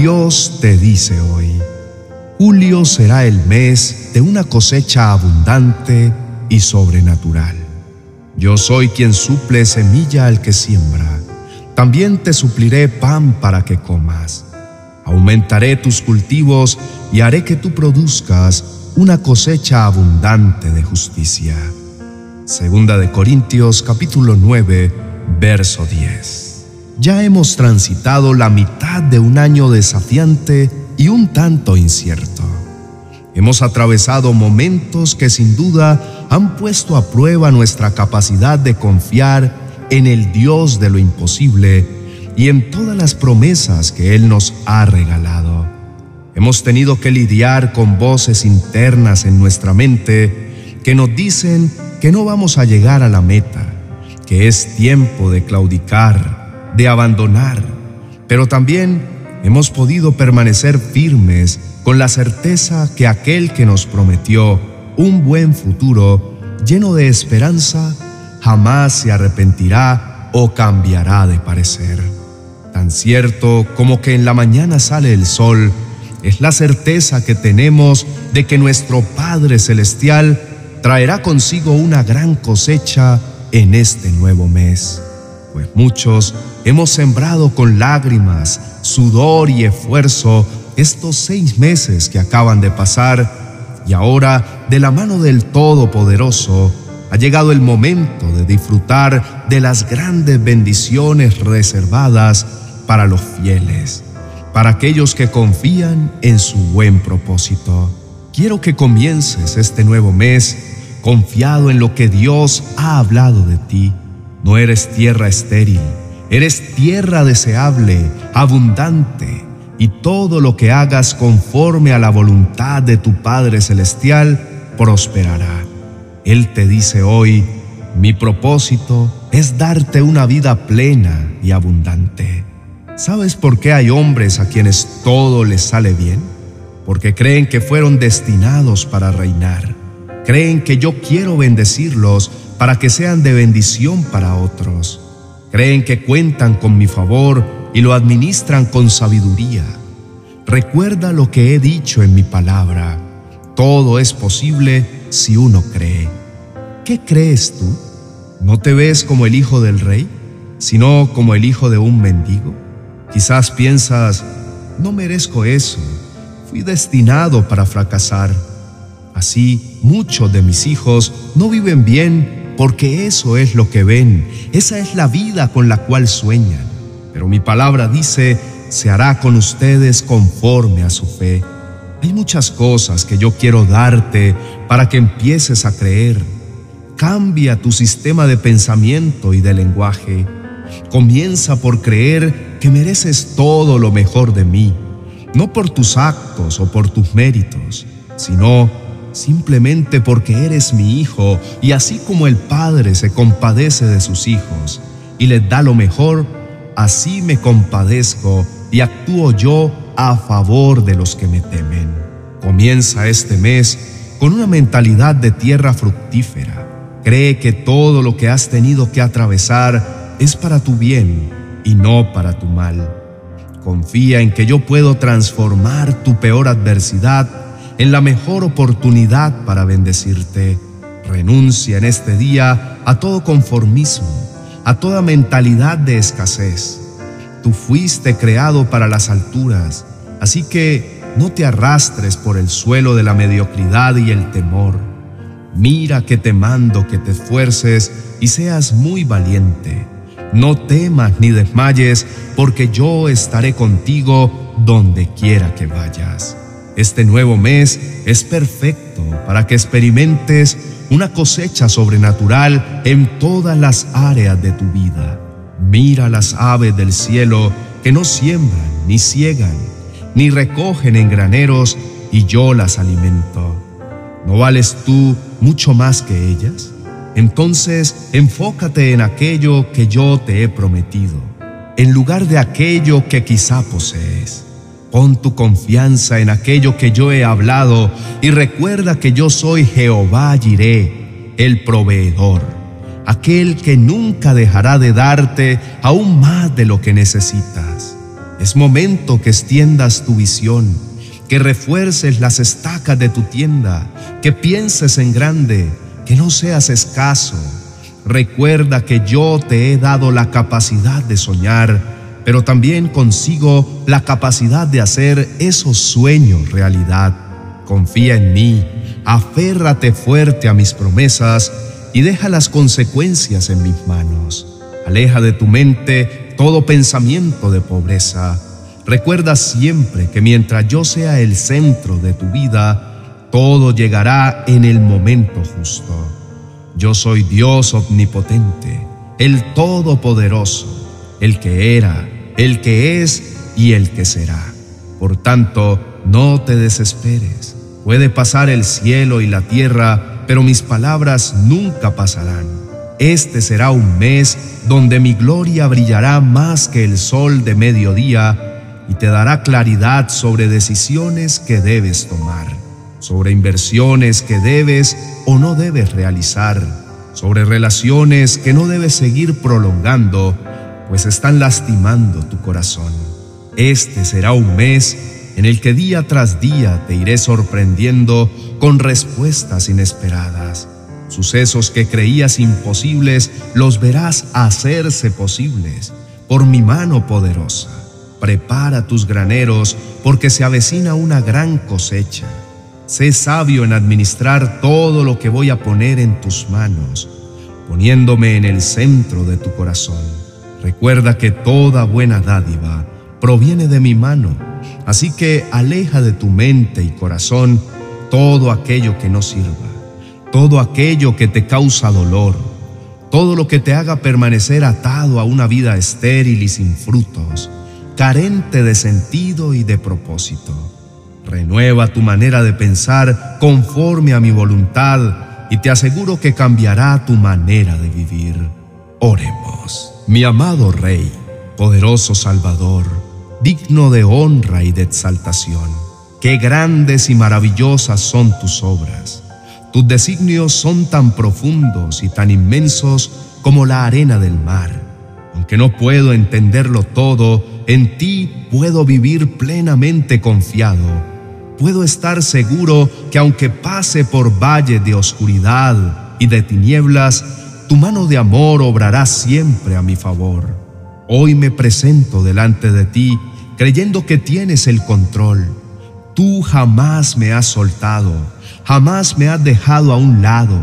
Dios te dice hoy, julio será el mes de una cosecha abundante y sobrenatural. Yo soy quien suple semilla al que siembra. También te supliré pan para que comas. Aumentaré tus cultivos y haré que tú produzcas una cosecha abundante de justicia. Segunda de Corintios capítulo 9, verso 10. Ya hemos transitado la mitad de un año desafiante y un tanto incierto. Hemos atravesado momentos que sin duda han puesto a prueba nuestra capacidad de confiar en el Dios de lo imposible y en todas las promesas que Él nos ha regalado. Hemos tenido que lidiar con voces internas en nuestra mente que nos dicen que no vamos a llegar a la meta, que es tiempo de claudicar, de abandonar, pero también hemos podido permanecer firmes con la certeza que aquel que nos prometió un buen futuro lleno de esperanza jamás se arrepentirá o cambiará de parecer. Tan cierto como que en la mañana sale el sol, es la certeza que tenemos de que nuestro Padre Celestial traerá consigo una gran cosecha en este nuevo mes pues muchos hemos sembrado con lágrimas, sudor y esfuerzo estos seis meses que acaban de pasar y ahora, de la mano del Todopoderoso, ha llegado el momento de disfrutar de las grandes bendiciones reservadas para los fieles, para aquellos que confían en su buen propósito. Quiero que comiences este nuevo mes confiado en lo que Dios ha hablado de ti no eres tierra estéril, eres tierra deseable, abundante, y todo lo que hagas conforme a la voluntad de tu Padre Celestial prosperará. Él te dice hoy, mi propósito es darte una vida plena y abundante. ¿Sabes por qué hay hombres a quienes todo les sale bien? Porque creen que fueron destinados para reinar. Creen que yo quiero bendecirlos para que sean de bendición para otros. Creen que cuentan con mi favor y lo administran con sabiduría. Recuerda lo que he dicho en mi palabra. Todo es posible si uno cree. ¿Qué crees tú? ¿No te ves como el hijo del rey, sino como el hijo de un mendigo? Quizás piensas, no merezco eso, fui destinado para fracasar. Así, muchos de mis hijos no viven bien porque eso es lo que ven, esa es la vida con la cual sueñan. Pero mi palabra dice, se hará con ustedes conforme a su fe. Hay muchas cosas que yo quiero darte para que empieces a creer. Cambia tu sistema de pensamiento y de lenguaje. Comienza por creer que mereces todo lo mejor de mí, no por tus actos o por tus méritos, sino simplemente porque eres mi hijo y así como el Padre se compadece de sus hijos y les da lo mejor, así me compadezco y actúo yo a favor de los que me temen. Comienza este mes con una mentalidad de tierra fructífera. Cree que todo lo que has tenido que atravesar es para tu bien y no para tu mal. Confía en que yo puedo transformar tu peor adversidad en la mejor oportunidad para bendecirte. Renuncia en este día a todo conformismo, a toda mentalidad de escasez. Tú fuiste creado para las alturas, así que no te arrastres por el suelo de la mediocridad y el temor. Mira que te mando que te esfuerces y seas muy valiente. No temas ni desmayes, porque yo estaré contigo donde quiera que vayas. Este nuevo mes es perfecto para que experimentes una cosecha sobrenatural en todas las áreas de tu vida. Mira las aves del cielo que no siembran, ni ciegan, ni recogen en graneros, y yo las alimento. ¿No vales tú mucho más que ellas? Entonces enfócate en aquello que yo te he prometido, en lugar de aquello que quizá posees. Pon tu confianza en aquello que yo he hablado y recuerda que yo soy Jehová Jiré, el proveedor, aquel que nunca dejará de darte aún más de lo que necesitas. Es momento que extiendas tu visión, que refuerces las estacas de tu tienda, que pienses en grande, que no seas escaso. Recuerda que yo te he dado la capacidad de soñar, pero también consigo la capacidad de hacer esos sueños realidad. Confía en mí, aférrate fuerte a mis promesas y deja las consecuencias en mis manos. Aleja de tu mente todo pensamiento de pobreza. Recuerda siempre que mientras yo sea el centro de tu vida, todo llegará en el momento justo. Yo soy Dios omnipotente, el Todopoderoso, el que era, el que es y el que será. Por tanto, no te desesperes. Puede pasar el cielo y la tierra, pero mis palabras nunca pasarán. Este será un mes donde mi gloria brillará más que el sol de mediodía y te dará claridad sobre decisiones que debes tomar, sobre inversiones que debes o no debes realizar, sobre relaciones que no debes seguir prolongando, pues están lastimando tu corazón. Este será un mes en el que día tras día te iré sorprendiendo con respuestas inesperadas. Sucesos que creías imposibles los verás hacerse posibles por mi mano poderosa. Prepara tus graneros porque se avecina una gran cosecha. Sé sabio en administrar todo lo que voy a poner en tus manos, poniéndome en el centro de tu corazón. Recuerda que toda buena dádiva proviene de mi mano Así que aleja de tu mente y corazón todo aquello que no sirva, todo aquello que te causa dolor, todo lo que te haga permanecer atado a una vida estéril y sin frutos, carente de sentido y de propósito. Renueva tu manera de pensar conforme a mi voluntad y te aseguro que cambiará tu manera de vivir. Oremos. Mi amado Rey, poderoso Salvador, digno de honra y de exaltación. Qué grandes y maravillosas son tus obras. Tus designios son tan profundos y tan inmensos como la arena del mar. Aunque no puedo entenderlo todo, en ti puedo vivir plenamente confiado. Puedo estar seguro que aunque pase por valle de oscuridad y de tinieblas, tu mano de amor obrará siempre a mi favor. Hoy me presento delante de ti creyendo que tienes el control. Tú jamás me has soltado, jamás me has dejado a un lado.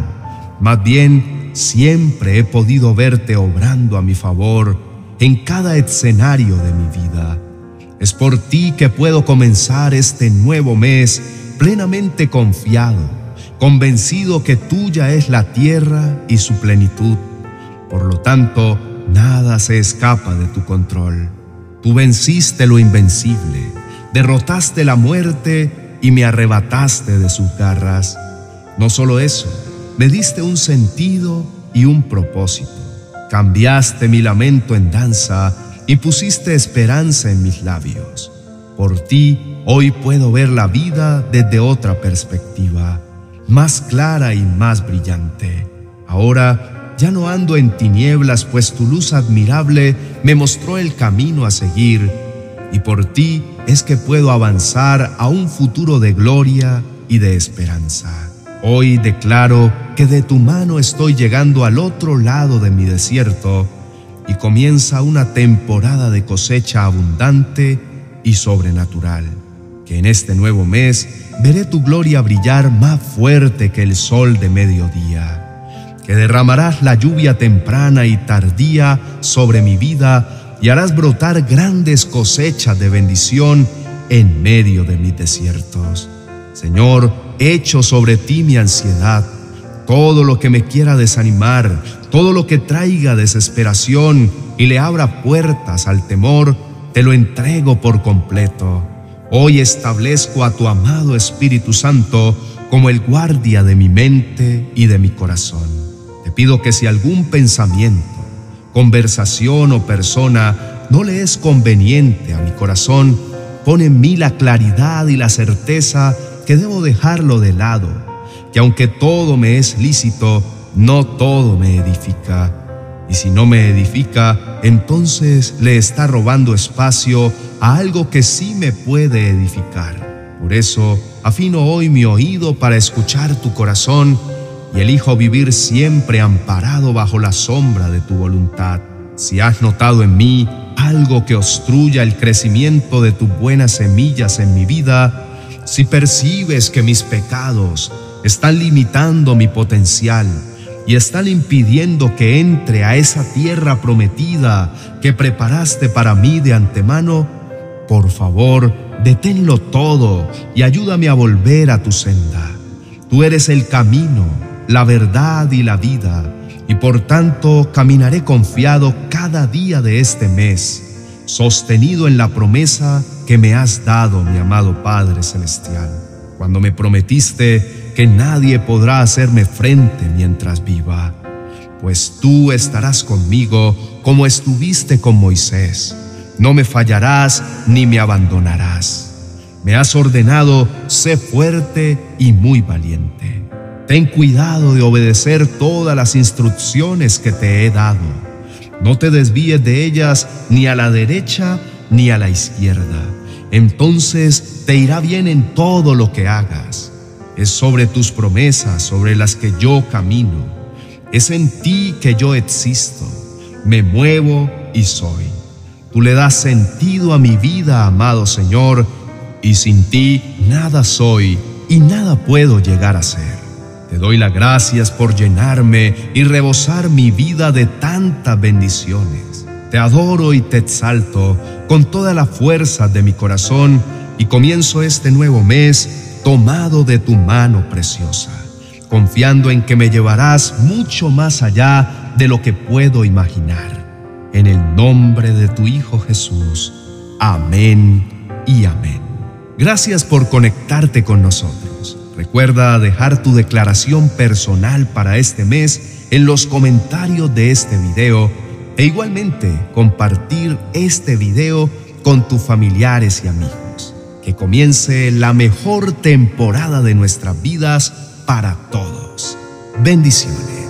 Más bien, siempre he podido verte obrando a mi favor en cada escenario de mi vida. Es por ti que puedo comenzar este nuevo mes plenamente confiado, convencido que tuya es la tierra y su plenitud. Por lo tanto, Nada se escapa de tu control. Tú venciste lo invencible, derrotaste la muerte y me arrebataste de sus garras. No solo eso, me diste un sentido y un propósito. Cambiaste mi lamento en danza y pusiste esperanza en mis labios. Por ti hoy puedo ver la vida desde otra perspectiva, más clara y más brillante. Ahora ya no ando en tinieblas, pues tu luz admirable me mostró el camino a seguir, y por ti es que puedo avanzar a un futuro de gloria y de esperanza. Hoy declaro que de tu mano estoy llegando al otro lado de mi desierto y comienza una temporada de cosecha abundante y sobrenatural, que en este nuevo mes veré tu gloria brillar más fuerte que el sol de mediodía que derramarás la lluvia temprana y tardía sobre mi vida y harás brotar grandes cosechas de bendición en medio de mis desiertos. Señor, echo sobre ti mi ansiedad, todo lo que me quiera desanimar, todo lo que traiga desesperación y le abra puertas al temor, te lo entrego por completo. Hoy establezco a tu amado Espíritu Santo como el guardia de mi mente y de mi corazón pido que si algún pensamiento, conversación o persona no le es conveniente a mi corazón, pone en mí la claridad y la certeza que debo dejarlo de lado, que aunque todo me es lícito, no todo me edifica. Y si no me edifica, entonces le está robando espacio a algo que sí me puede edificar. Por eso afino hoy mi oído para escuchar tu corazón y elijo vivir siempre amparado bajo la sombra de tu voluntad. Si has notado en mí algo que obstruya el crecimiento de tus buenas semillas en mi vida, si percibes que mis pecados están limitando mi potencial y están impidiendo que entre a esa tierra prometida que preparaste para mí de antemano, por favor, deténlo todo y ayúdame a volver a tu senda. Tú eres el camino, la verdad y la vida y por tanto caminaré confiado cada día de este mes, sostenido en la promesa que me has dado, mi amado Padre Celestial, cuando me prometiste que nadie podrá hacerme frente mientras viva, pues tú estarás conmigo como estuviste con Moisés, no me fallarás ni me abandonarás. Me has ordenado, sé fuerte y muy valiente. Ten cuidado de obedecer todas las instrucciones que te he dado. No te desvíes de ellas ni a la derecha ni a la izquierda. Entonces te irá bien en todo lo que hagas. Es sobre tus promesas, sobre las que yo camino. Es en ti que yo existo. Me muevo y soy. Tú le das sentido a mi vida, amado Señor, y sin ti nada soy y nada puedo llegar a ser. Te doy las gracias por llenarme y rebosar mi vida de tantas bendiciones. Te adoro y te exalto con toda la fuerza de mi corazón y comienzo este nuevo mes tomado de tu mano preciosa, confiando en que me llevarás mucho más allá de lo que puedo imaginar. En el nombre de tu Hijo Jesús. Amén y amén. Gracias por conectarte con nosotros. Recuerda dejar tu declaración personal para este mes en los comentarios de este video e igualmente compartir este video con tus familiares y amigos. Que comience la mejor temporada de nuestras vidas para todos. Bendiciones.